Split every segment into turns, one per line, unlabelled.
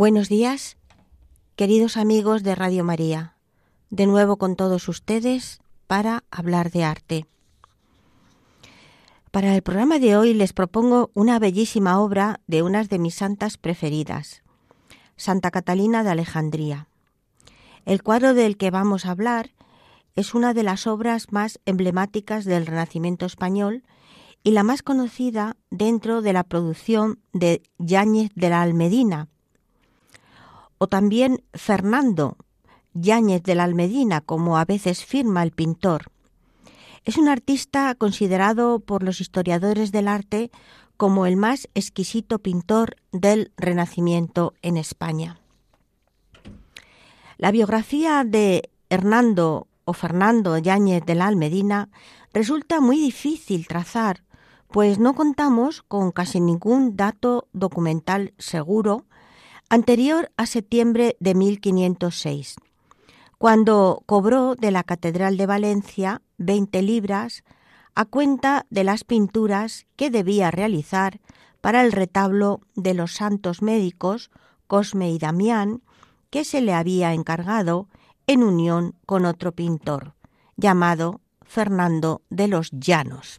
Buenos días, queridos amigos de Radio María. De nuevo con todos ustedes para hablar de arte. Para el programa de hoy les propongo una bellísima obra de unas de mis santas preferidas, Santa Catalina de Alejandría. El cuadro del que vamos a hablar es una de las obras más emblemáticas del Renacimiento español y la más conocida dentro de la producción de Yáñez de la Almedina, o también Fernando Yáñez de la Almedina, como a veces firma el pintor. Es un artista considerado por los historiadores del arte como el más exquisito pintor del Renacimiento en España. La biografía de Hernando o Fernando Yáñez de la Almedina resulta muy difícil trazar, pues no contamos con casi ningún dato documental seguro anterior a septiembre de 1506, cuando cobró de la Catedral de Valencia 20 libras a cuenta de las pinturas que debía realizar para el retablo de los santos médicos Cosme y Damián, que se le había encargado en unión con otro pintor, llamado Fernando de los Llanos.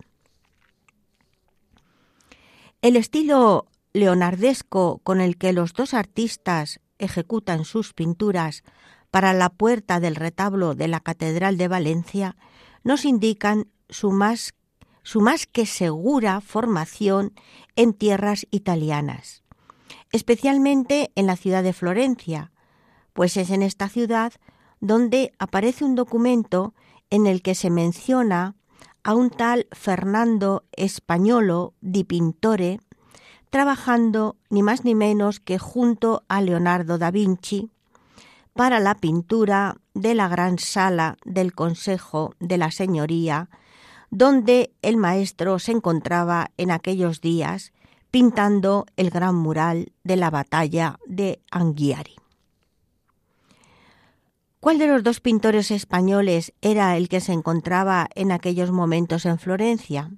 El estilo leonardesco con el que los dos artistas ejecutan sus pinturas para la puerta del retablo de la Catedral de Valencia nos indican su más, su más que segura formación en tierras italianas, especialmente en la ciudad de Florencia, pues es en esta ciudad donde aparece un documento en el que se menciona a un tal Fernando Españolo di Pintore, trabajando ni más ni menos que junto a Leonardo da Vinci para la pintura de la gran sala del Consejo de la Señoría, donde el maestro se encontraba en aquellos días pintando el gran mural de la batalla de Anghiari. ¿Cuál de los dos pintores españoles era el que se encontraba en aquellos momentos en Florencia?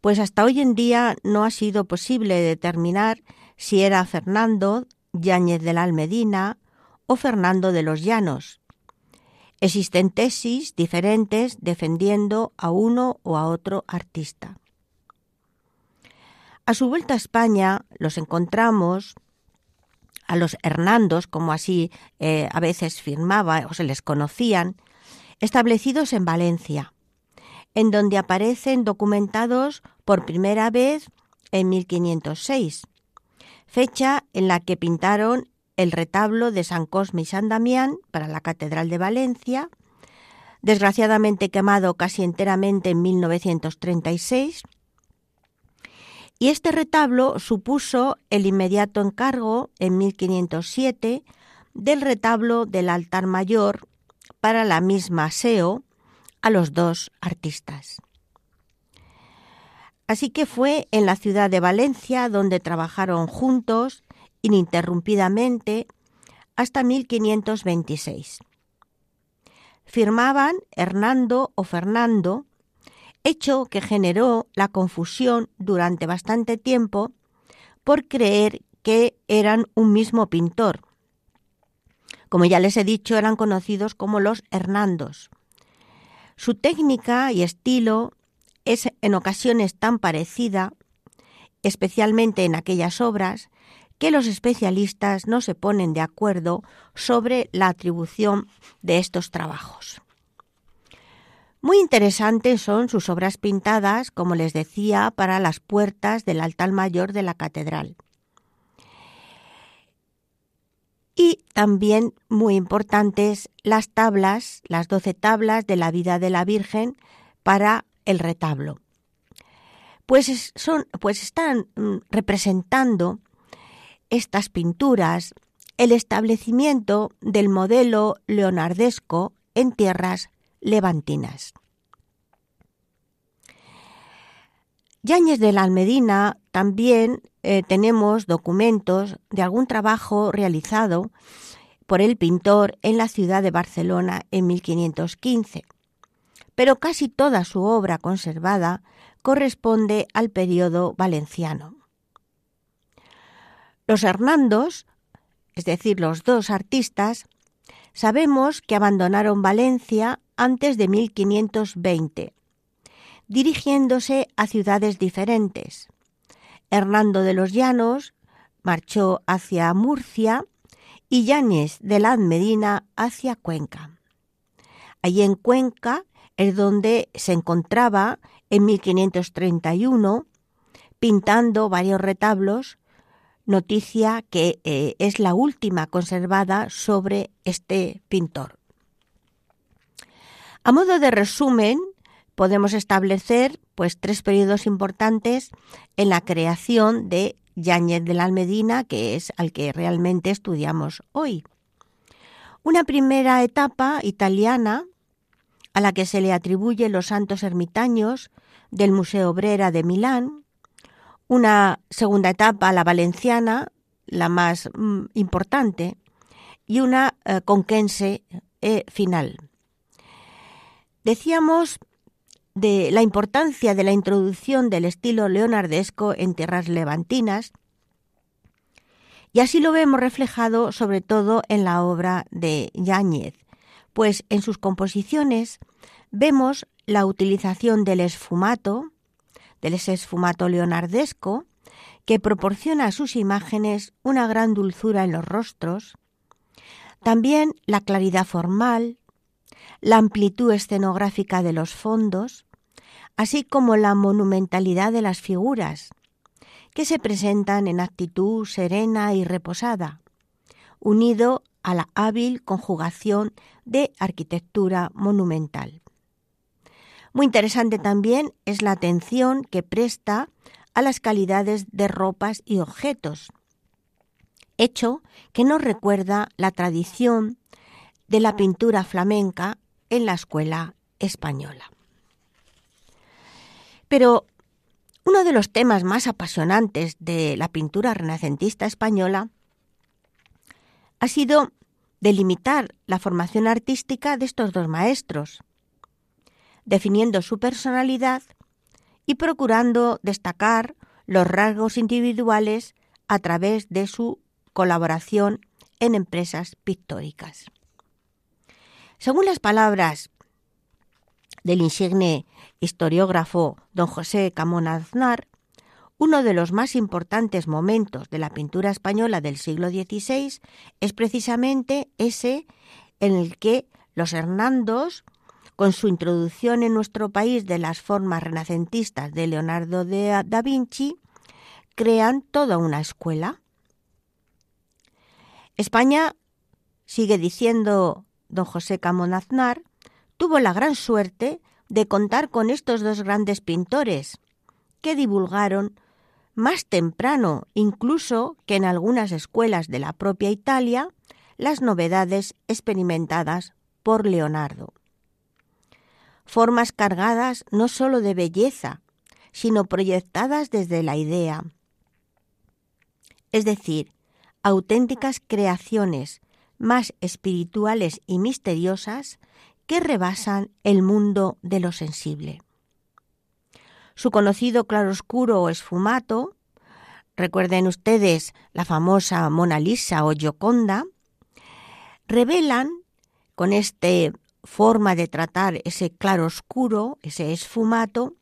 Pues hasta hoy en día no ha sido posible determinar si era Fernando Yáñez de la Almedina o Fernando de los Llanos. Existen tesis diferentes defendiendo a uno o a otro artista. A su vuelta a España los encontramos a los Hernandos, como así eh, a veces firmaba o se les conocían, establecidos en Valencia en donde aparecen documentados por primera vez en 1506, fecha en la que pintaron el retablo de San Cosme y San Damián para la Catedral de Valencia, desgraciadamente quemado casi enteramente en 1936, y este retablo supuso el inmediato encargo en 1507 del retablo del altar mayor para la misma SEO, a los dos artistas. Así que fue en la ciudad de Valencia donde trabajaron juntos ininterrumpidamente hasta 1526. Firmaban Hernando o Fernando, hecho que generó la confusión durante bastante tiempo por creer que eran un mismo pintor. Como ya les he dicho, eran conocidos como los Hernandos. Su técnica y estilo es en ocasiones tan parecida, especialmente en aquellas obras, que los especialistas no se ponen de acuerdo sobre la atribución de estos trabajos. Muy interesantes son sus obras pintadas, como les decía, para las puertas del altar mayor de la catedral. Y también muy importantes las tablas, las doce tablas de la vida de la Virgen para el retablo. Pues, son, pues están mm, representando estas pinturas el establecimiento del modelo leonardesco en tierras levantinas. Yáñez de la Almedina también eh, tenemos documentos de algún trabajo realizado por el pintor en la ciudad de Barcelona en 1515, pero casi toda su obra conservada corresponde al periodo valenciano. Los Hernandos, es decir, los dos artistas, sabemos que abandonaron Valencia antes de 1520, dirigiéndose a ciudades diferentes. Hernando de los Llanos marchó hacia Murcia y Yáñez de la Medina hacia Cuenca. Allí en Cuenca es donde se encontraba en 1531 pintando varios retablos, noticia que eh, es la última conservada sobre este pintor. A modo de resumen, podemos establecer pues tres periodos importantes en la creación de Yáñez de la Almedina, que es al que realmente estudiamos hoy. Una primera etapa italiana a la que se le atribuye los santos ermitaños del Museo Obrera de Milán, una segunda etapa, la valenciana, la más mm, importante, y una eh, conquense eh, final. Decíamos de la importancia de la introducción del estilo leonardesco en tierras levantinas, y así lo vemos reflejado sobre todo en la obra de Yáñez, pues en sus composiciones vemos la utilización del esfumato, del esfumato leonardesco, que proporciona a sus imágenes una gran dulzura en los rostros, también la claridad formal, la amplitud escenográfica de los fondos, así como la monumentalidad de las figuras, que se presentan en actitud serena y reposada, unido a la hábil conjugación de arquitectura monumental. Muy interesante también es la atención que presta a las calidades de ropas y objetos, hecho que nos recuerda la tradición de la pintura flamenca en la escuela española. Pero uno de los temas más apasionantes de la pintura renacentista española ha sido delimitar la formación artística de estos dos maestros, definiendo su personalidad y procurando destacar los rasgos individuales a través de su colaboración en empresas pictóricas. Según las palabras del insigne historiógrafo don José Camón Aznar, uno de los más importantes momentos de la pintura española del siglo XVI es precisamente ese en el que los Hernandos, con su introducción en nuestro país de las formas renacentistas de Leonardo da Vinci, crean toda una escuela. España, sigue diciendo don José Camón Aznar, tuvo la gran suerte de contar con estos dos grandes pintores, que divulgaron más temprano incluso que en algunas escuelas de la propia Italia las novedades experimentadas por Leonardo. Formas cargadas no sólo de belleza, sino proyectadas desde la idea. Es decir, auténticas creaciones más espirituales y misteriosas que rebasan el mundo de lo sensible. Su conocido claroscuro o esfumato, recuerden ustedes la famosa Mona Lisa o Gioconda, revelan con esta forma de tratar ese claroscuro, ese esfumato,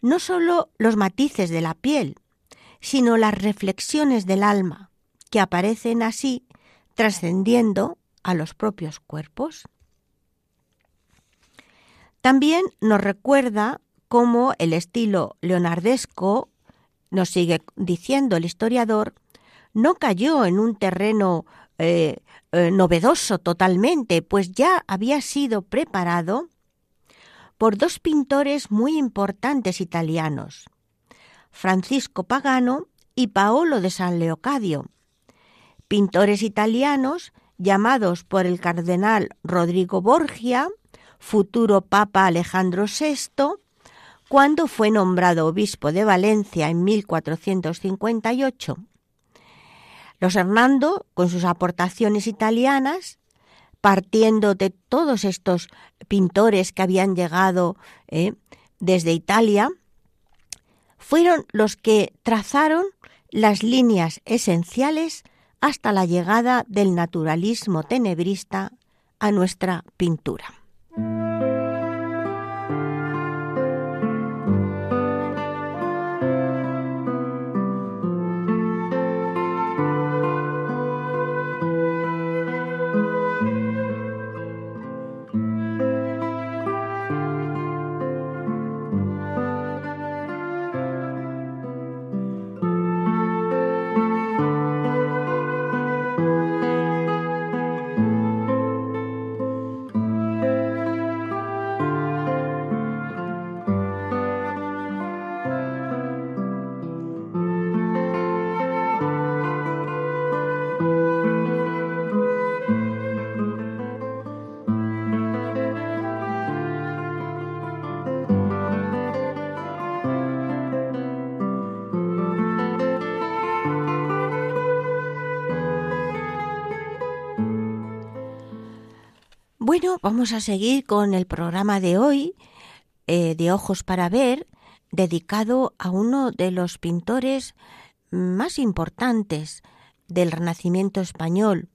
no sólo los matices de la piel, sino las reflexiones del alma, que aparecen así trascendiendo a los propios cuerpos. También nos recuerda cómo el estilo leonardesco, nos sigue diciendo el historiador, no cayó en un terreno eh, eh, novedoso totalmente, pues ya había sido preparado por dos pintores muy importantes italianos, Francisco Pagano y Paolo de San Leocadio, pintores italianos llamados por el cardenal Rodrigo Borgia, futuro Papa Alejandro VI, cuando fue nombrado obispo de Valencia en 1458. Los Hernando, con sus aportaciones italianas, partiendo de todos estos pintores que habían llegado eh, desde Italia, fueron los que trazaron las líneas esenciales hasta la llegada del naturalismo tenebrista a nuestra pintura. Bueno, vamos a seguir con el programa de hoy eh, de Ojos para Ver, dedicado a uno de los pintores más importantes del Renacimiento español.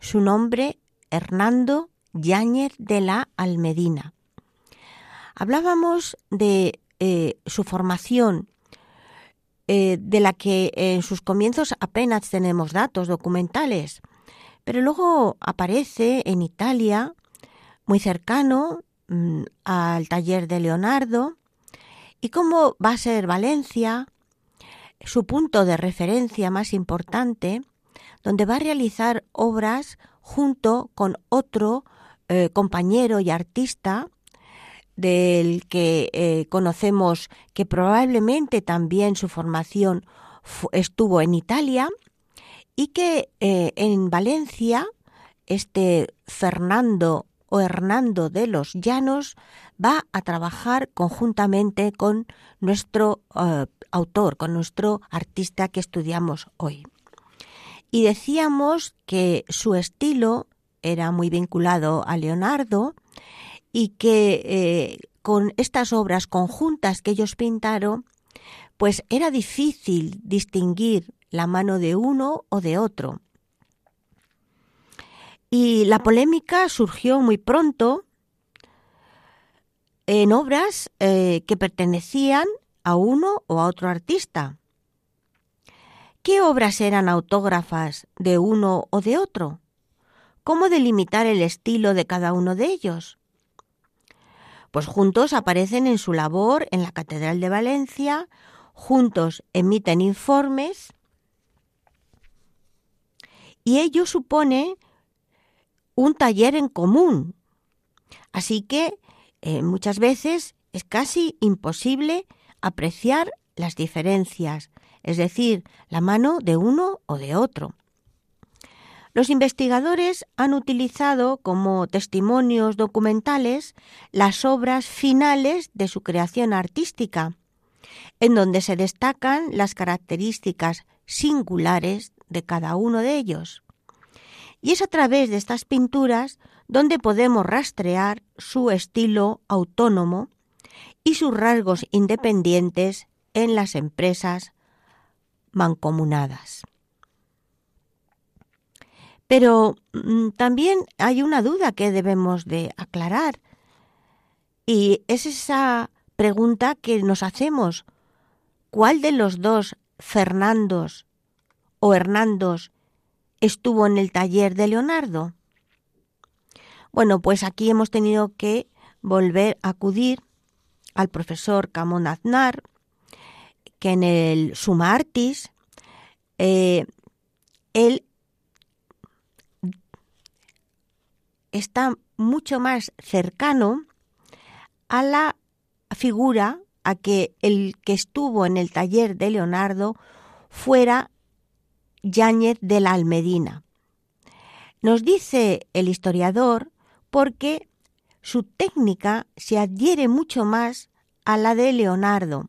Su nombre, Hernando Yáñez de la Almedina. Hablábamos de eh, su formación, eh, de la que en sus comienzos apenas tenemos datos documentales, pero luego aparece en Italia muy cercano mm, al taller de Leonardo. Y cómo va a ser Valencia su punto de referencia más importante, donde va a realizar obras junto con otro eh, compañero y artista del que eh, conocemos que probablemente también su formación estuvo en Italia y que eh, en Valencia este Fernando o Hernando de los Llanos va a trabajar conjuntamente con nuestro eh, autor, con nuestro artista que estudiamos hoy. Y decíamos que su estilo era muy vinculado a Leonardo y que eh, con estas obras conjuntas que ellos pintaron, pues era difícil distinguir la mano de uno o de otro. Y la polémica surgió muy pronto en obras eh, que pertenecían a uno o a otro artista. ¿Qué obras eran autógrafas de uno o de otro? ¿Cómo delimitar el estilo de cada uno de ellos? Pues juntos aparecen en su labor en la Catedral de Valencia, juntos emiten informes y ello supone un taller en común. Así que eh, muchas veces es casi imposible apreciar las diferencias, es decir, la mano de uno o de otro. Los investigadores han utilizado como testimonios documentales las obras finales de su creación artística, en donde se destacan las características singulares de cada uno de ellos. Y es a través de estas pinturas donde podemos rastrear su estilo autónomo y sus rasgos independientes en las empresas mancomunadas. Pero mm, también hay una duda que debemos de aclarar y es esa pregunta que nos hacemos. ¿Cuál de los dos Fernandos o Hernandos estuvo en el taller de Leonardo? Bueno, pues aquí hemos tenido que volver a acudir al profesor Camón Aznar, que en el Suma Artis, eh, él está mucho más cercano a la figura a que el que estuvo en el taller de Leonardo fuera Yáñez de la Almedina. Nos dice el historiador porque su técnica se adhiere mucho más a la de Leonardo.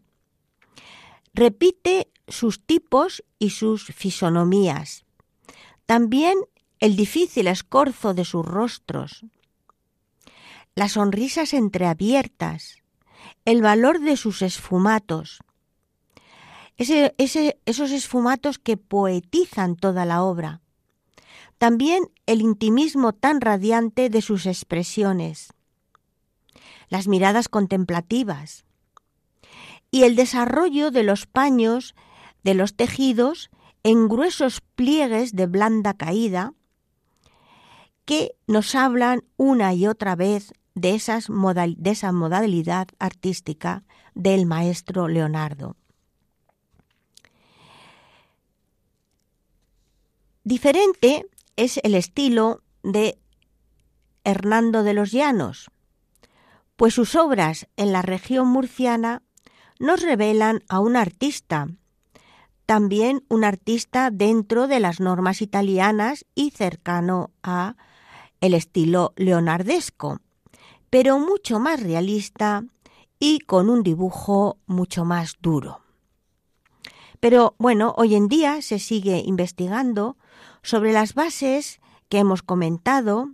Repite sus tipos y sus fisonomías. También el difícil escorzo de sus rostros, las sonrisas entreabiertas, el valor de sus esfumatos, esos esfumatos que poetizan toda la obra. También el intimismo tan radiante de sus expresiones, las miradas contemplativas y el desarrollo de los paños, de los tejidos en gruesos pliegues de blanda caída que nos hablan una y otra vez de, esa modalidad artística del maestro Leonardo. Diferente es el estilo de Hernando de los Llanos, pues sus obras en la región murciana nos revelan a un artista, también un artista dentro de las normas italianas y cercano a el estilo leonardesco, pero mucho más realista y con un dibujo mucho más duro. Pero bueno, hoy en día se sigue investigando sobre las bases que hemos comentado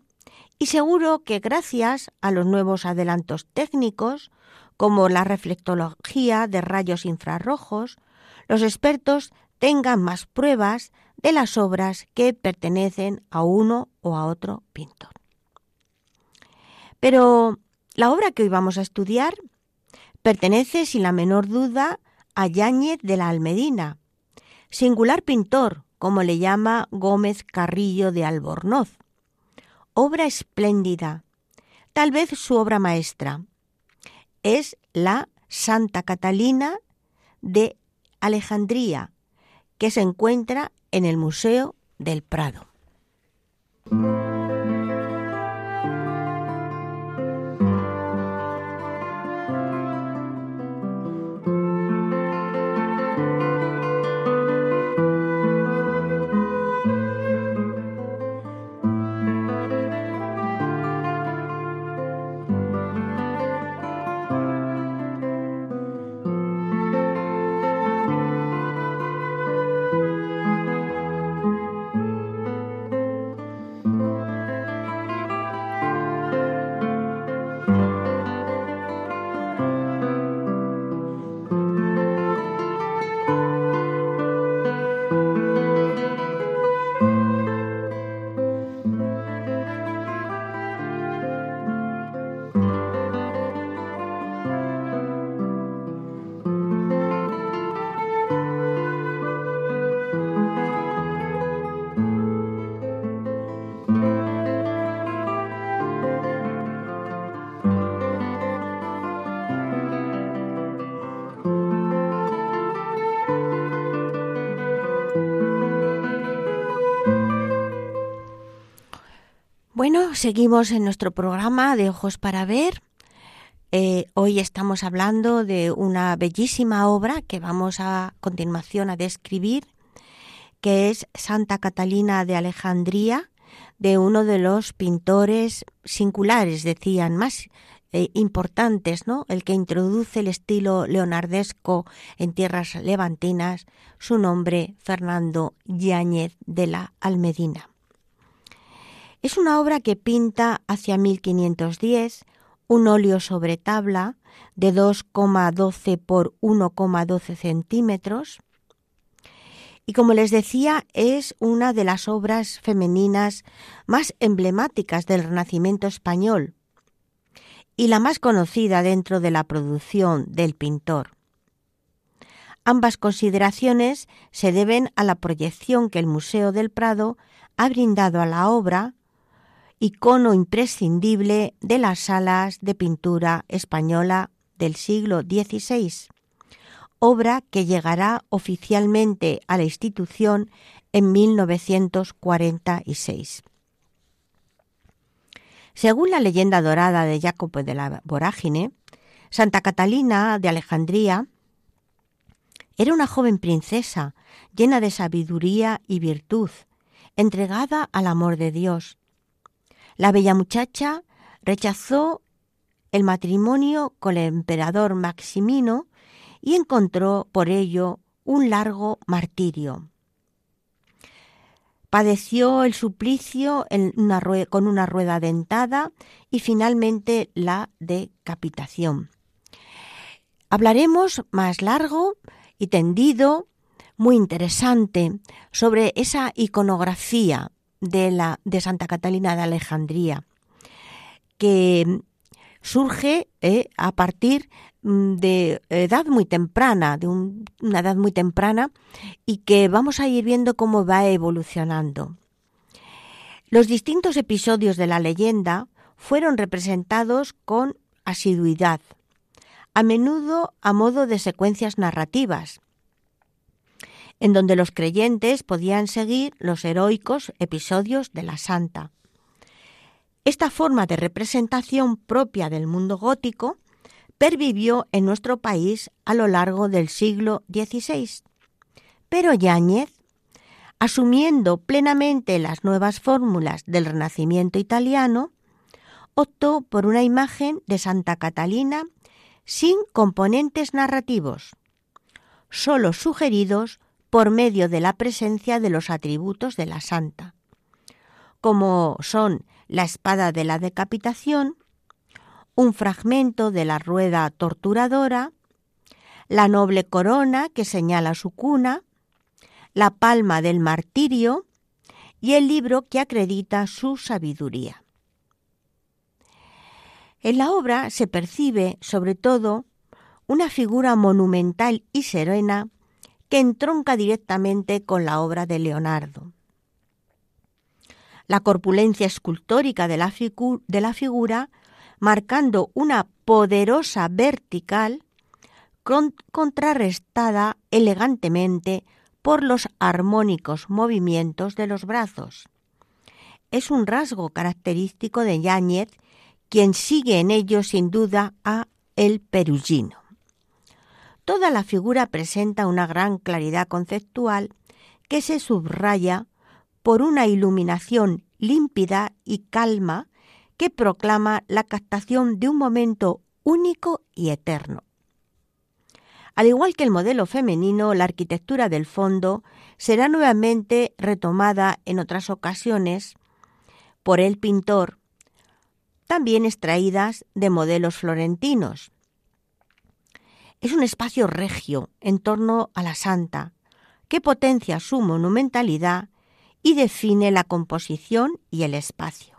y seguro que gracias a los nuevos adelantos técnicos, como la reflectología de rayos infrarrojos, los expertos tengan más pruebas de las obras que pertenecen a uno o a otro pintor. Pero la obra que hoy vamos a estudiar pertenece sin la menor duda a Yáñez de la Almedina, singular pintor, como le llama Gómez Carrillo de Albornoz. Obra espléndida, tal vez su obra maestra. Es la Santa Catalina de Alejandría, que se encuentra en el Museo del Prado. Seguimos en nuestro programa de Ojos para Ver. Eh, hoy estamos hablando de una bellísima obra que vamos a continuación a describir, que es Santa Catalina de Alejandría, de uno de los pintores singulares, decían, más eh, importantes, ¿no? El que introduce el estilo leonardesco en tierras levantinas, su nombre Fernando Yáñez de la Almedina. Es una obra que pinta hacia 1510 un óleo sobre tabla de 2,12 por 1,12 centímetros. Y como les decía, es una de las obras femeninas más emblemáticas del Renacimiento español y la más conocida dentro de la producción del pintor. Ambas consideraciones se deben a la proyección que el Museo del Prado ha brindado a la obra icono imprescindible de las salas de pintura española del siglo XVI, obra que llegará oficialmente a la institución en 1946. Según la leyenda dorada de Jacopo de la Vorágine, Santa Catalina de Alejandría era una joven princesa llena de sabiduría y virtud, entregada al amor de Dios. La bella muchacha rechazó el matrimonio con el emperador Maximino y encontró por ello un largo martirio. Padeció el suplicio con una rueda dentada y finalmente la decapitación. Hablaremos más largo y tendido, muy interesante, sobre esa iconografía de, la, de Santa Catalina de Alejandría, que surge eh, a partir mm, de edad muy temprana, de una edad muy temprana, y que vamos a ir viendo cómo va evolucionando. Los distintos episodios de la leyenda fueron representados con asiduidad, a menudo a modo de secuencias narrativas, en donde los creyentes podían seguir los heroicos episodios de la santa. Esta forma de representación propia del mundo gótico pervivió en nuestro país a lo largo del siglo XVI. Pero Yáñez, asumiendo plenamente las nuevas fórmulas del Renacimiento italiano, optó por una imagen de Santa Catalina sin componentes narrativos, solo sugeridos por medio de la presencia de los atributos de la santa, como son la espada de la decapitación, un fragmento de la rueda torturadora, la noble corona que señala su cuna, la palma del martirio y el libro que acredita su sabiduría. En la obra se percibe, sobre todo, una figura monumental y serena que entronca directamente con la obra de Leonardo la corpulencia escultórica de la, figura, marcando una poderosa vertical contrarrestada elegantemente por los armónicos movimientos de los brazos. Es un rasgo característico de Yáñez, quien sigue en ello sin duda a el perugino. Toda la figura presenta una gran claridad conceptual que se subraya por una iluminación límpida y calma que proclama la captación de un momento único y eterno. Al igual que el modelo femenino, la arquitectura del fondo será nuevamente retomada en otras ocasiones por el pintor, también extraídas de modelos florentinos. Es un espacio regio en torno a la santa, que potencia su monumentalidad y define la composición y el espacio.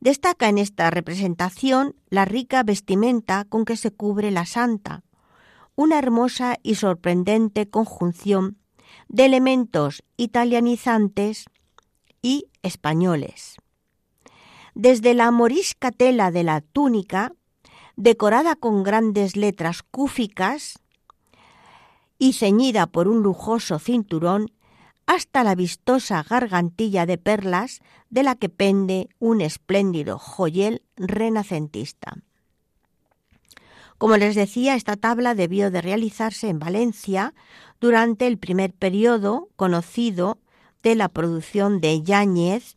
Destaca en esta representación la rica vestimenta con que se cubre la santa, una hermosa y sorprendente conjunción de elementos italianizantes y españoles. Desde la morisca tela de la túnica, decorada con grandes letras cúficas y ceñida por un lujoso cinturón, hasta la vistosa gargantilla de perlas de la que pende un espléndido joyel renacentista. Como les decía, esta tabla debió de realizarse en Valencia durante el primer periodo conocido de la producción de Yáñez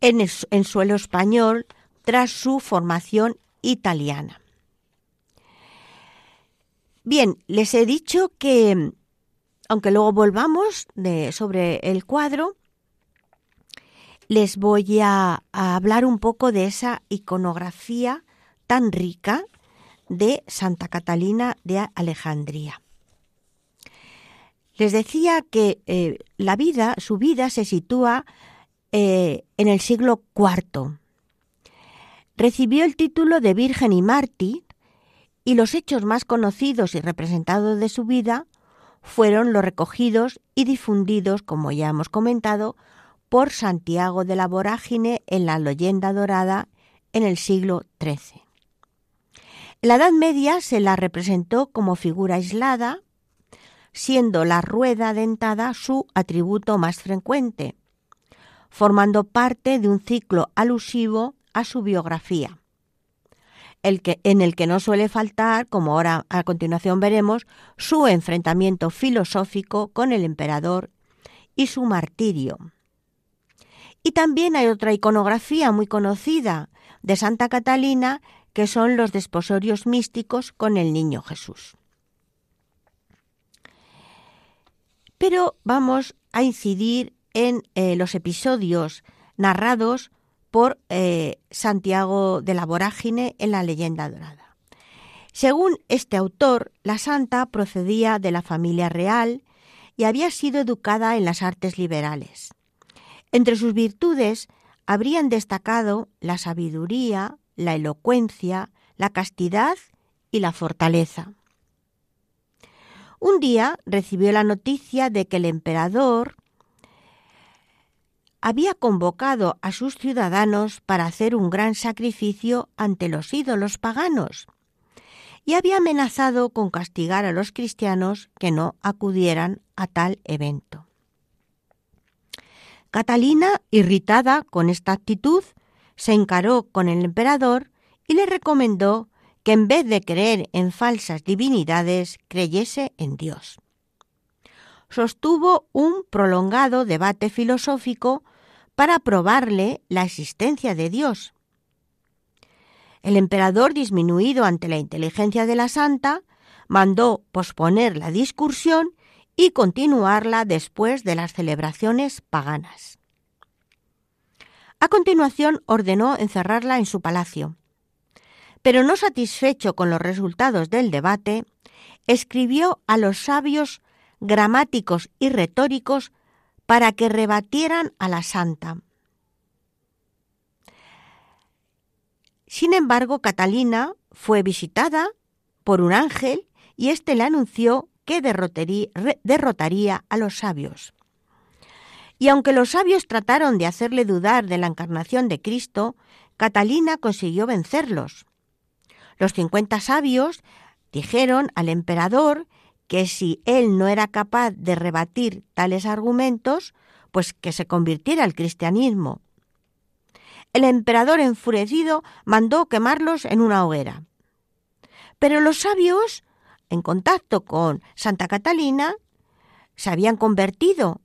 en, en suelo español tras su formación italiana. Bien, les he dicho que aunque luego volvamos sobre el cuadro, les voy a, hablar un poco de esa iconografía tan rica de Santa Catalina de Alejandría. Les decía que eh, la vida, su vida se sitúa eh, en el siglo IV. Recibió el título de Virgen y Mártir y los hechos más conocidos y representados de su vida fueron los recogidos y difundidos, como ya hemos comentado, por Santiago de la Vorágine en la leyenda dorada en el siglo XIII. En la Edad Media se la representó como figura aislada, siendo la rueda dentada su atributo más frecuente, formando parte de un ciclo alusivo a su biografía. el que, en el que no suele faltar, como ahora a continuación veremos, su enfrentamiento filosófico con el emperador y su martirio. Y también hay otra iconografía muy conocida de Santa Catalina, que son los desposorios místicos con el niño Jesús. Pero vamos a incidir en eh, los episodios narrados por eh, Santiago de la Vorágine en la leyenda dorada. Según este autor, la santa procedía de la familia real y había sido educada en las artes liberales. Entre sus virtudes habrían destacado la sabiduría, la elocuencia, la castidad y la fortaleza. Un día recibió la noticia de que el emperador había convocado a sus ciudadanos para hacer un gran sacrificio ante los ídolos paganos y había amenazado con castigar a los cristianos que no acudieran a tal evento. Catalina, irritada con esta actitud, se encaró con el emperador y le recomendó que en vez de creer en falsas divinidades, creyese en Dios sostuvo un prolongado debate filosófico para probarle la existencia de Dios. El emperador, disminuido ante la inteligencia de la santa, mandó posponer la discursión y continuarla después de las celebraciones paganas. A continuación ordenó encerrarla en su palacio. Pero no satisfecho con los resultados del debate, escribió a los sabios gramáticos y retóricos para que rebatieran a la santa. Sin embargo, Catalina fue visitada por un ángel y éste le anunció que derrotaría a los sabios. Y aunque los sabios trataron de hacerle dudar de la encarnación de Cristo, Catalina consiguió vencerlos. Los cincuenta sabios dijeron al emperador que si él no era capaz de rebatir tales argumentos, pues que se convirtiera al cristianismo. El emperador enfurecido mandó quemarlos en una hoguera. Pero los sabios, en contacto con Santa Catalina, se habían convertido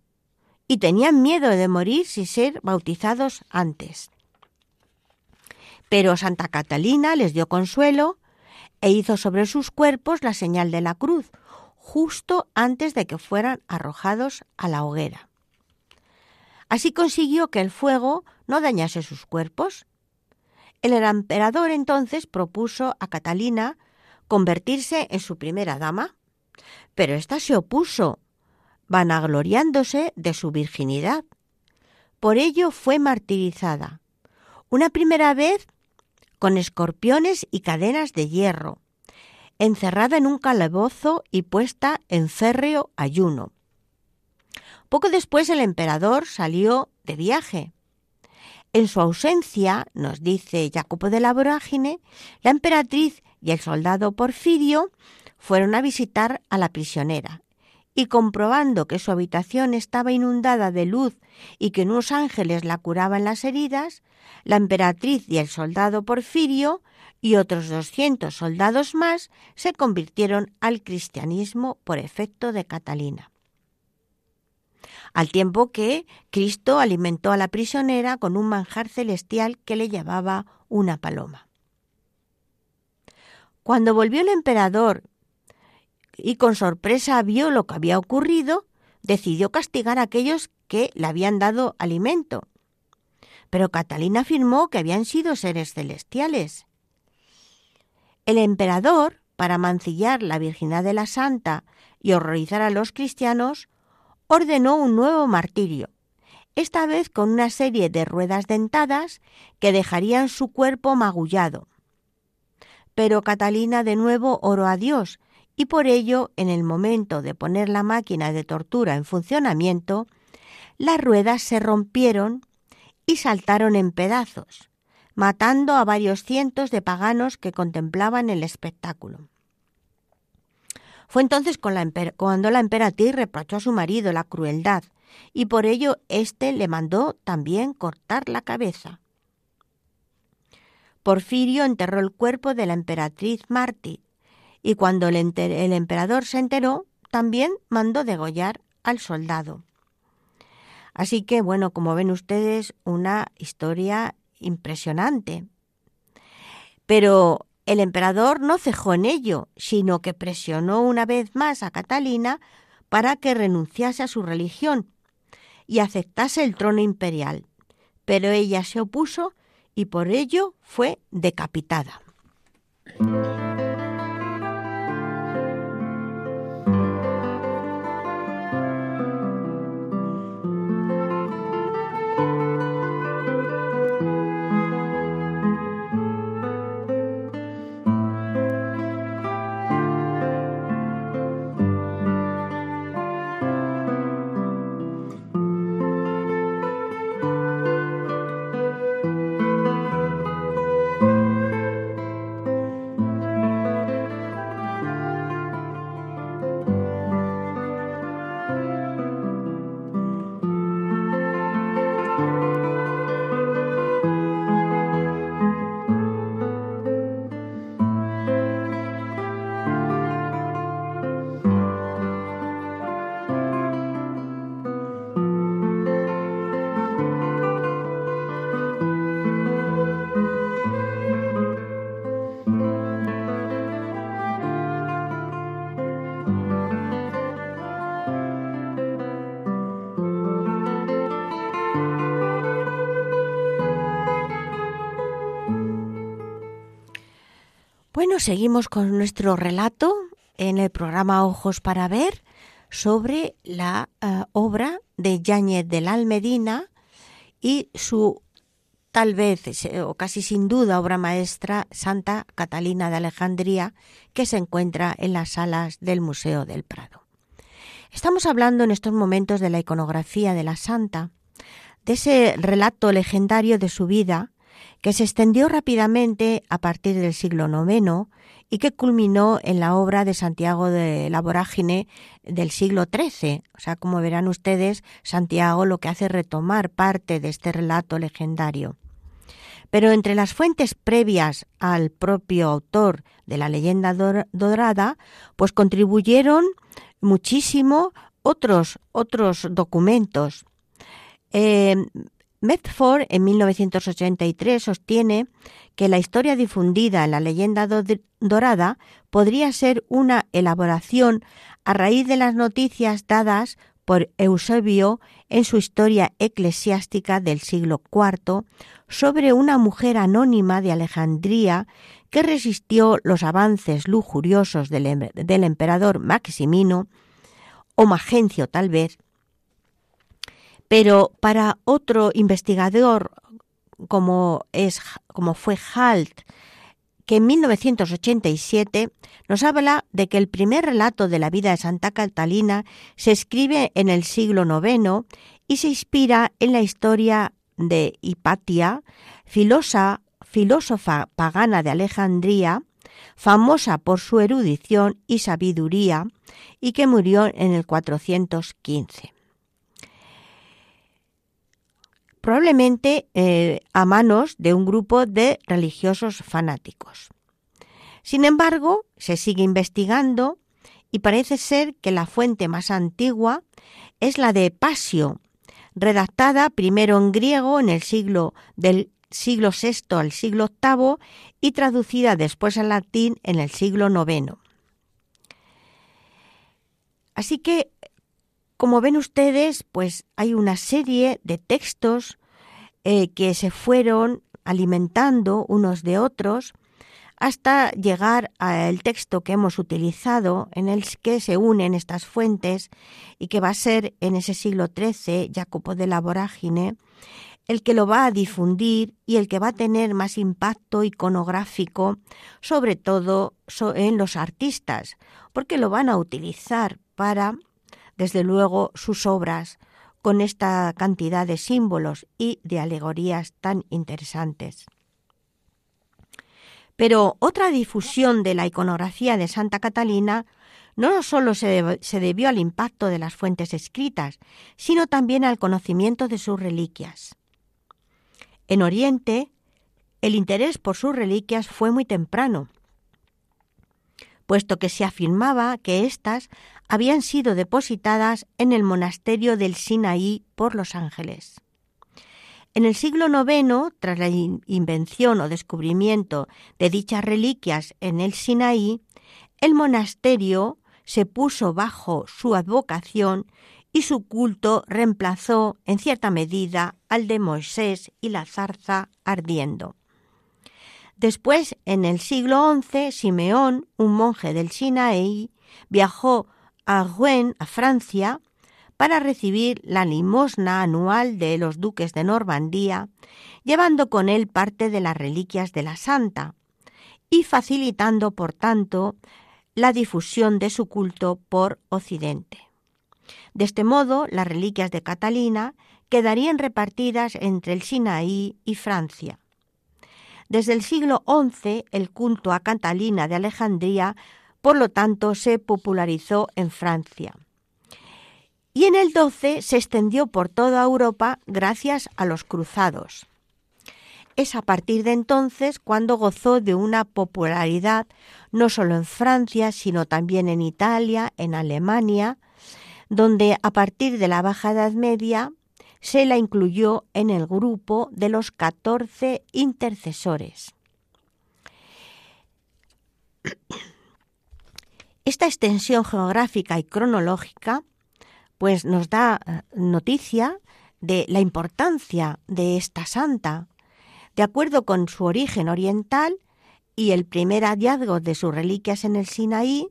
y tenían miedo de morir sin ser bautizados antes. Pero Santa Catalina les dio consuelo e hizo sobre sus cuerpos la señal de la cruz, justo antes de que fueran arrojados a la hoguera. Así consiguió que el fuego no dañase sus cuerpos. El emperador entonces propuso a Catalina convertirse en su primera dama, pero ésta se opuso, vanagloriándose de su virginidad. Por ello fue martirizada, una primera vez con escorpiones y cadenas de hierro, encerrada en un calabozo y puesta en férreo ayuno. Poco después el emperador salió de viaje. En su ausencia, nos dice Jacopo de la Vorágine, la emperatriz y el soldado Porfirio fueron a visitar a la prisionera y comprobando que su habitación estaba inundada de luz y que unos ángeles la curaban las heridas, la emperatriz y el soldado Porfirio y otros 200 soldados más se convirtieron al cristianismo por efecto de Catalina. Al tiempo que Cristo alimentó a la prisionera con un manjar celestial que le llevaba una paloma. Cuando volvió el emperador y con sorpresa vio lo que había ocurrido, decidió castigar a aquellos que le habían dado alimento. Pero Catalina afirmó que habían sido seres celestiales. El emperador, para mancillar la virginidad de la santa y horrorizar a los cristianos, ordenó un nuevo martirio, esta vez con una serie de ruedas dentadas que dejarían su cuerpo magullado. Pero Catalina de nuevo oró a Dios y por ello, en el momento de poner la máquina de tortura en funcionamiento, las ruedas se rompieron y saltaron en pedazos, matando a varios cientos de paganos que contemplaban el espectáculo. Fue entonces cuando la emperatriz reprochó a su marido la crueldad, y por ello éste le mandó también cortar la cabeza. Porfirio enterró el cuerpo de la emperatriz mártir y cuando el, el emperador se enteró, también mandó degollar al soldado. Así que, bueno, como ven ustedes, una historia impresionante. Pero el emperador no cejó en ello, sino que presionó una vez más a Catalina para que renunciase a su religión y aceptase el trono imperial. Pero ella se opuso y por ello fue decapitada. Seguimos con nuestro relato en el programa Ojos para Ver sobre la eh, obra de Yáñez del Almedina y su tal vez o casi sin duda obra maestra Santa Catalina de Alejandría que se encuentra en las salas del Museo del Prado. Estamos hablando en estos momentos de la iconografía de la santa, de ese relato legendario de su vida que se extendió rápidamente a partir del siglo IX y que culminó en la obra de Santiago de la Vorágine del siglo XIII. O sea, como verán ustedes, Santiago lo que hace es retomar parte de este relato legendario. Pero entre las fuentes previas al propio autor de la leyenda dorada, pues contribuyeron muchísimo otros, otros documentos. Eh, Medford en 1983 sostiene que la historia difundida en la leyenda dorada podría ser una elaboración a raíz de las noticias dadas por Eusebio en su historia eclesiástica del siglo IV sobre una mujer anónima de Alejandría que resistió los avances lujuriosos del, em-, del emperador Maximino, o Magencio tal vez, pero para otro investigador como, es, como fue Halt, que en 1987 nos habla de que el primer relato de la vida de Santa Catalina se escribe en el siglo IX y se inspira en la historia de Hipatia, filosa, filósofa pagana de Alejandría, famosa por su erudición y sabiduría, y que murió en el 415 probablemente eh, a manos de un grupo de religiosos fanáticos. Sin embargo, se sigue investigando y parece ser que la fuente más antigua es la de Pasio, redactada primero en griego en el siglo del siglo VI al siglo VIII y traducida después al latín en el siglo IX. Así que como ven ustedes, pues hay una serie de textos eh, que se fueron alimentando unos de otros hasta llegar al texto que hemos utilizado, en el que se unen estas fuentes y que va a ser en ese siglo XIII, Jacopo de la Vorágine, el que lo va a difundir y el que va a tener más impacto iconográfico, sobre todo en los artistas, porque lo van a utilizar para desde luego sus obras con esta cantidad de símbolos y de alegorías tan interesantes. Pero otra difusión de la iconografía de Santa Catalina no solo se, debió al impacto de las fuentes escritas, sino también al conocimiento de sus reliquias. En Oriente, el interés por sus reliquias fue muy temprano, puesto que se afirmaba que éstas habían sido depositadas en el monasterio del Sinaí por los ángeles. En el siglo IX, tras la invención o descubrimiento de dichas reliquias en el Sinaí, el monasterio se puso bajo su advocación y su culto reemplazó en cierta medida al de Moisés y la zarza ardiendo. Después, en el siglo XI, Simeón, un monje del Sinaí, viajó a Rouen, a Francia, para recibir la limosna anual de los duques de Normandía, llevando con él parte de las reliquias de la santa y facilitando, por tanto, la difusión de su culto por Occidente. De este modo, las reliquias de Catalina quedarían repartidas entre el Sinaí y Francia. Desde el siglo XI, el culto a Catalina de Alejandría, por lo tanto, se popularizó en Francia. Y en el XII se extendió por toda Europa gracias a los cruzados. Es a partir de entonces cuando gozó de una popularidad no solo en Francia, sino también en Italia, en Alemania, donde a partir de la Baja Edad Media se la incluyó en el grupo de los 14 intercesores. Esta extensión geográfica y cronológica pues nos da eh, noticia de la importancia de esta santa. De acuerdo con su origen oriental y el primer hallazgo de sus reliquias en el Sinaí,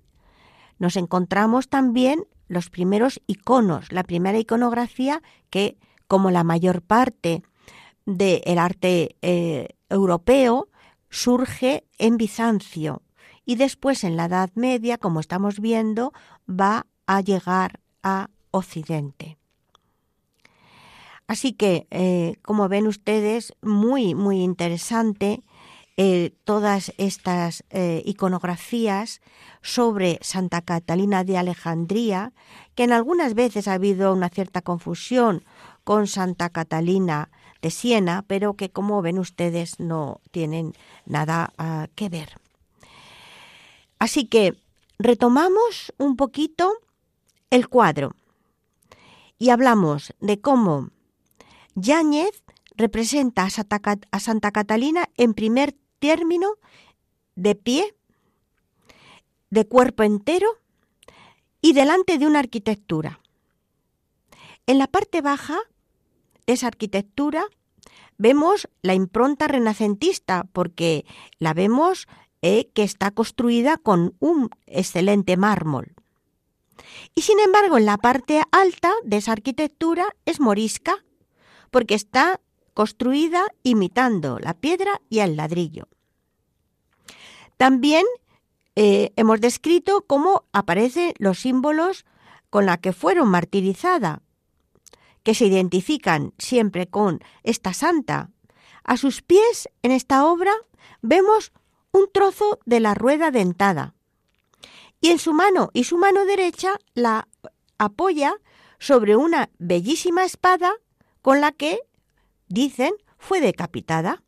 nos encontramos también los primeros iconos, la primera iconografía que, como la mayor parte del arte eh, europeo, surge en Bizancio y después en la Edad Media, como estamos viendo, va a llegar a Occidente. Así que, eh, como ven ustedes, muy, muy interesante eh, todas estas iconografías sobre Santa Catalina de Alejandría, que en algunas veces ha habido una cierta confusión con Santa Catalina de Siena, pero que como ven ustedes no tienen nada ah, que ver. Así que retomamos un poquito el cuadro y hablamos de cómo Yáñez representa a Santa, Catalina en primer término de pie, de cuerpo entero y delante de una arquitectura. En la parte baja esa arquitectura vemos la impronta renacentista porque la vemos eh, que está construida con un excelente mármol. Y sin embargo, en la parte alta de esa arquitectura es morisca, porque está construida imitando la piedra y el ladrillo. También eh, hemos descrito cómo aparecen los símbolos con los que fueron martirizadas, que se identifican siempre con esta santa. A sus pies, en esta obra, vemos un trozo de la rueda dentada. Y en su mano y su mano derecha la apoya sobre una bellísima espada con la que, dicen, fue decapitada.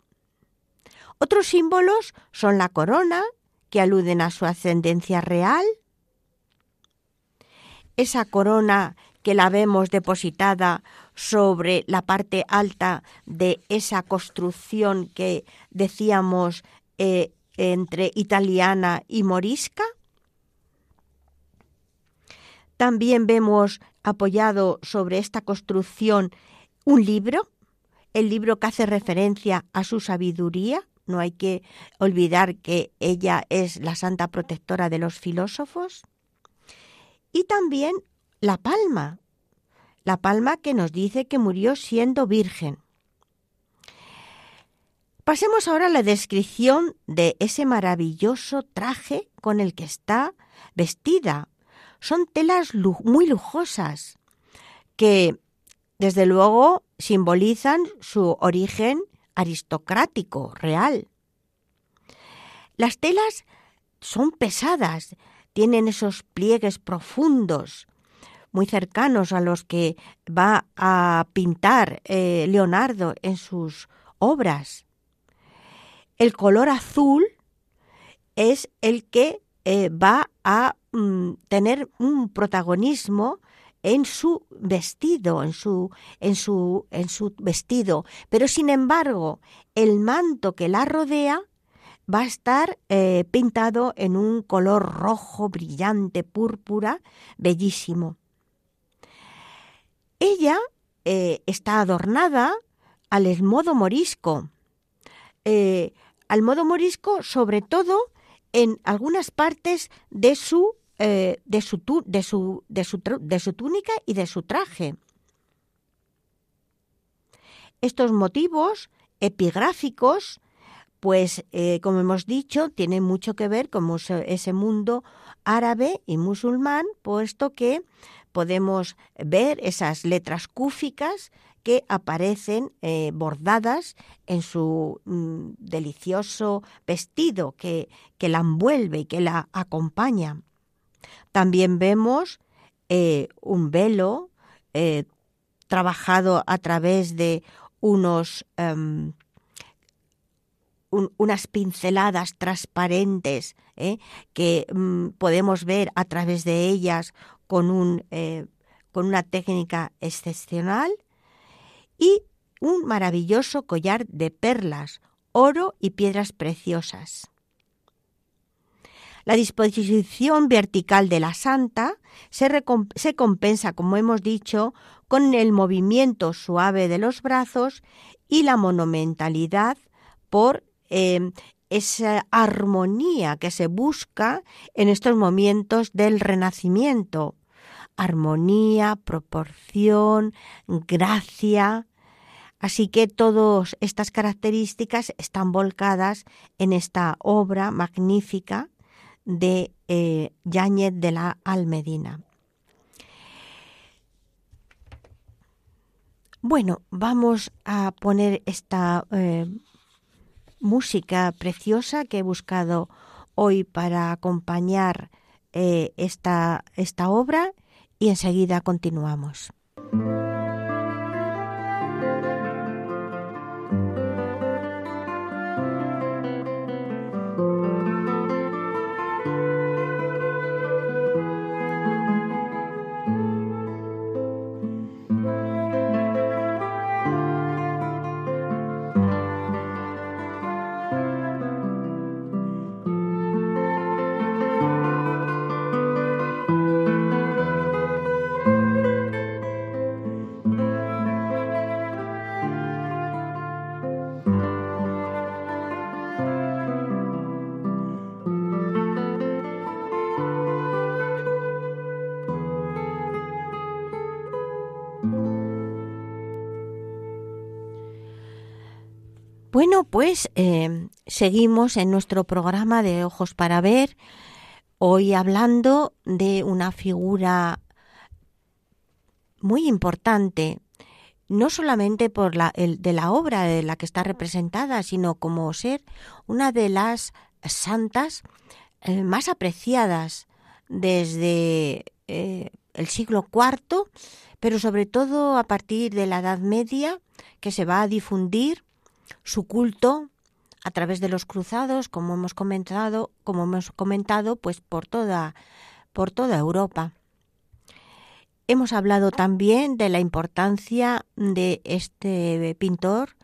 Otros símbolos son la corona, que aluden a su ascendencia real, esa corona que la vemos depositada sobre la parte alta de esa construcción que decíamos eh, entre italiana y morisca. También vemos apoyado sobre esta construcción un libro, el libro que hace referencia a su sabiduría. No hay que olvidar que ella es la santa protectora de los filósofos. Y también la palma, la palma que nos dice que murió siendo virgen. Pasemos ahora a la descripción de ese maravilloso traje con el que está vestida. Son telas muy lujosas que, desde luego, simbolizan su origen aristocrático, real. Las telas son pesadas, tienen esos pliegues profundos, muy cercanos a los que va a pintar eh, Leonardo en sus obras. el color azul es el que eh, va a mm, tener un protagonismo en su vestido, en su, en su, en su vestido. Pero sin embargo, el manto que la rodea va a estar eh, pintado en un color rojo, brillante, púrpura, bellísimo. Ella eh, está adornada al modo morisco, eh, al modo morisco sobre todo en algunas partes de su eh, de, su, de, su, de, su, de su túnica y de su traje. Estos motivos epigráficos, pues como hemos dicho, tienen mucho que ver con ese mundo árabe y musulmán, puesto que podemos ver esas letras cúficas que aparecen eh, bordadas en su mm, delicioso vestido que, que la envuelve y que la acompaña. También vemos eh, un velo eh, trabajado a través de unos, em, unas pinceladas transparentes que mm, podemos ver a través de ellas con, un, con una técnica excepcional y un maravilloso collar de perlas, oro y piedras preciosas. La disposición vertical de la santa se, compensa, como hemos dicho, con el movimiento suave de los brazos y la monumentalidad por em, esa armonía que se busca en estos momentos del renacimiento. Armonía, proporción, gracia. Así que todas estas características están volcadas en esta obra magnífica de eh, Yáñez de la Almedina. Bueno, vamos a poner esta eh, música preciosa que he buscado hoy para acompañar eh, esta, esta obra y enseguida continuamos. Bueno, pues eh, seguimos en nuestro programa de Ojos para Ver, hoy hablando de una figura muy importante, no solamente por la, de la obra de la que está representada, sino como ser una de las santas eh, más apreciadas desde eh, el siglo IV, pero sobre todo a partir de la Edad Media, que se va a difundir su culto a través de los cruzados, como hemos comentado, como hemos comentado, pues por toda, por toda Europa. Hemos hablado también de la importancia de este pintor,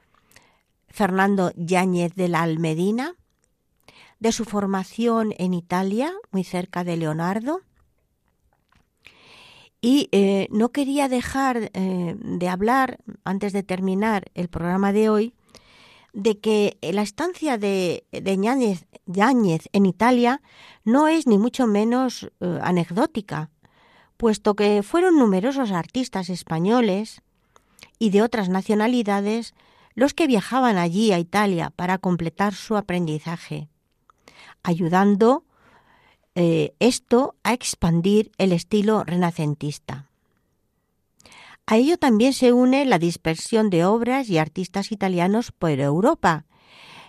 Fernando Yáñez de la Almedina, de su formación en Italia, muy cerca de Leonardo. Y eh, no quería dejar eh, de hablar, antes de terminar el programa de hoy, de que la estancia de, de Yáñez, en Italia no es ni mucho menos eh, anecdótica, puesto que fueron numerosos artistas españoles y de otras nacionalidades los que viajaban allí a Italia para completar su aprendizaje, ayudando eh, esto a expandir el estilo renacentista. A ello también se une la dispersión de obras y artistas italianos por Europa,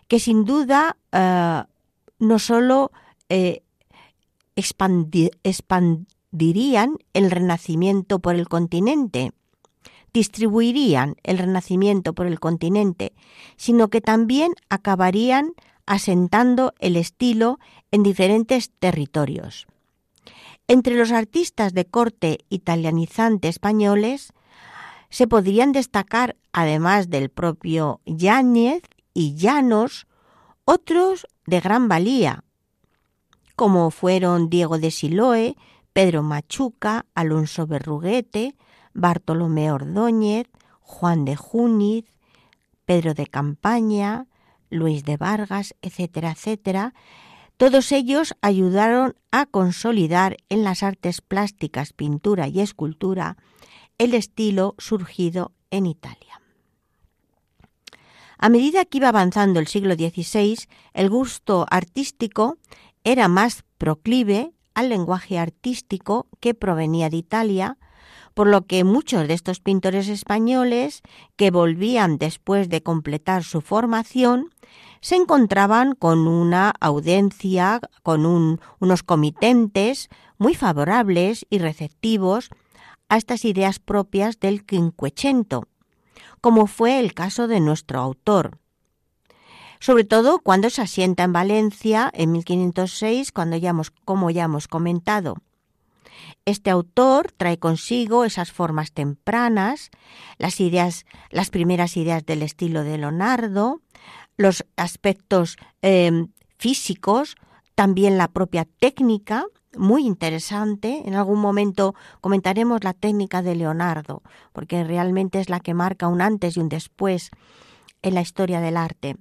que sin duda eh, no solo eh, expandirían el renacimiento por el continente, distribuirían el Renacimiento por el continente, sino que también acabarían asentando el estilo en diferentes territorios. Entre los artistas de corte italianizante españoles se podrían destacar, además del propio Yáñez y Llanos, otros de gran valía, como fueron Diego de Siloe, Pedro Machuca, Alonso Berruguete, Bartolomé Ordóñez, Juan de Júniz, Pedro de Campaña, Luis de Vargas, etcétera, etcétera, todos ellos ayudaron a consolidar en las artes plásticas, pintura y escultura el estilo surgido en Italia. A medida que iba avanzando el siglo XVI, el gusto artístico era más proclive al lenguaje artístico que provenía de Italia, por lo que muchos de estos pintores españoles que volvían después de completar su formación se encontraban con una audiencia, con unos comitentes muy favorables y receptivos a estas ideas propias del Quinquecento, como fue el caso de nuestro autor. Sobre todo cuando se asienta en Valencia en 1506, cuando ya como ya hemos comentado. Este autor trae consigo esas formas tempranas, las ideas, las primeras ideas del estilo de Leonardo, los aspectos em, físicos, también la propia técnica, muy interesante. En algún momento comentaremos la técnica de Leonardo, porque realmente es la que marca un antes y un después en la historia del arte.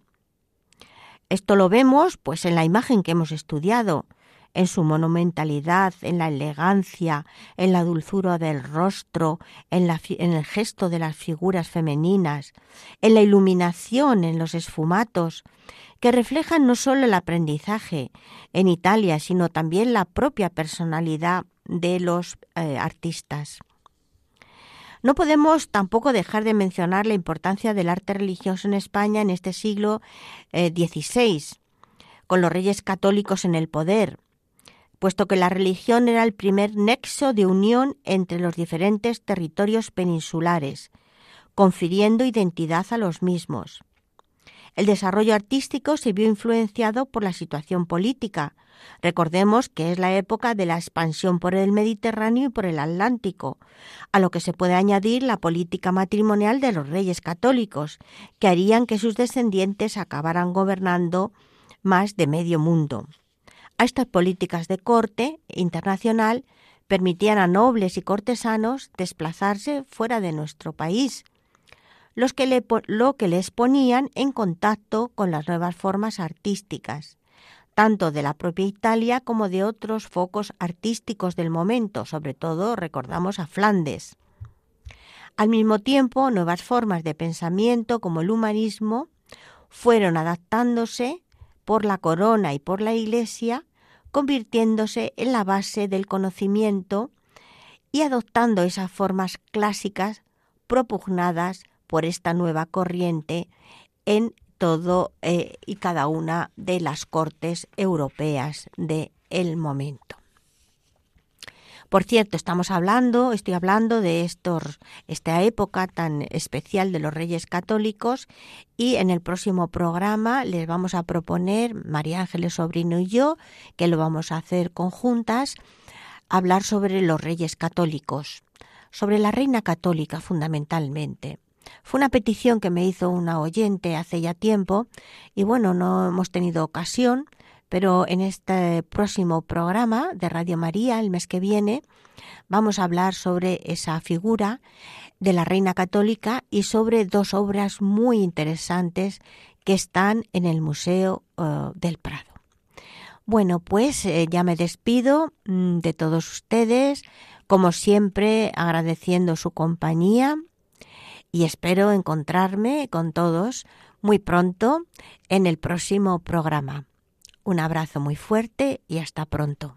Esto lo vemos pues en la imagen que hemos estudiado, en su monumentalidad, en la elegancia, en la dulzura del rostro, en, en, el gesto de las figuras femeninas, en la iluminación, en los esfumatos, que reflejan no solo el aprendizaje en Italia, sino también la propia personalidad de los eh, artistas. No podemos tampoco dejar de mencionar la importancia del arte religioso en España en este siglo XVI, eh, con los reyes católicos en el poder, puesto que la religión era el primer nexo de unión entre los diferentes territorios peninsulares, confiriendo identidad a los mismos. El desarrollo artístico se vio influenciado por la situación política. Recordemos que es la época de la expansión por el Mediterráneo y por el Atlántico, a lo que se puede añadir la política matrimonial de los reyes católicos, que harían que sus descendientes acabaran gobernando más de medio mundo. A estas políticas de corte internacional permitían a nobles y cortesanos desplazarse fuera de nuestro país, los que lo que les ponían en contacto con las nuevas formas artísticas, tanto de la propia Italia como de otros focos artísticos del momento, sobre todo recordamos a Flandes. Al mismo tiempo, nuevas formas de pensamiento como el humanismo fueron adaptándose por la corona y por la Iglesia, convirtiéndose en la base del conocimiento y adoptando esas formas clásicas propugnadas por esta nueva corriente en todo eh, y cada una de las cortes europeas del el momento. Por cierto, estamos hablando, estoy hablando de estos, esta época tan especial de los Reyes Católicos y en el próximo programa les vamos a proponer, María Ángeles Sobrino y yo, que lo vamos a hacer conjuntas, hablar sobre los Reyes Católicos, sobre la Reina Católica fundamentalmente. Fue una petición que me hizo una oyente hace ya tiempo y bueno, no hemos tenido ocasión, pero en este próximo programa de Radio María, el mes que viene, vamos a hablar sobre esa figura de la Reina Católica y sobre dos obras muy interesantes que están en el Museo eh, del Prado. Bueno, pues eh, ya me despido mm, de todos ustedes, como siempre agradeciendo su compañía y espero encontrarme con todos muy pronto en el próximo programa. Un abrazo muy fuerte y hasta pronto.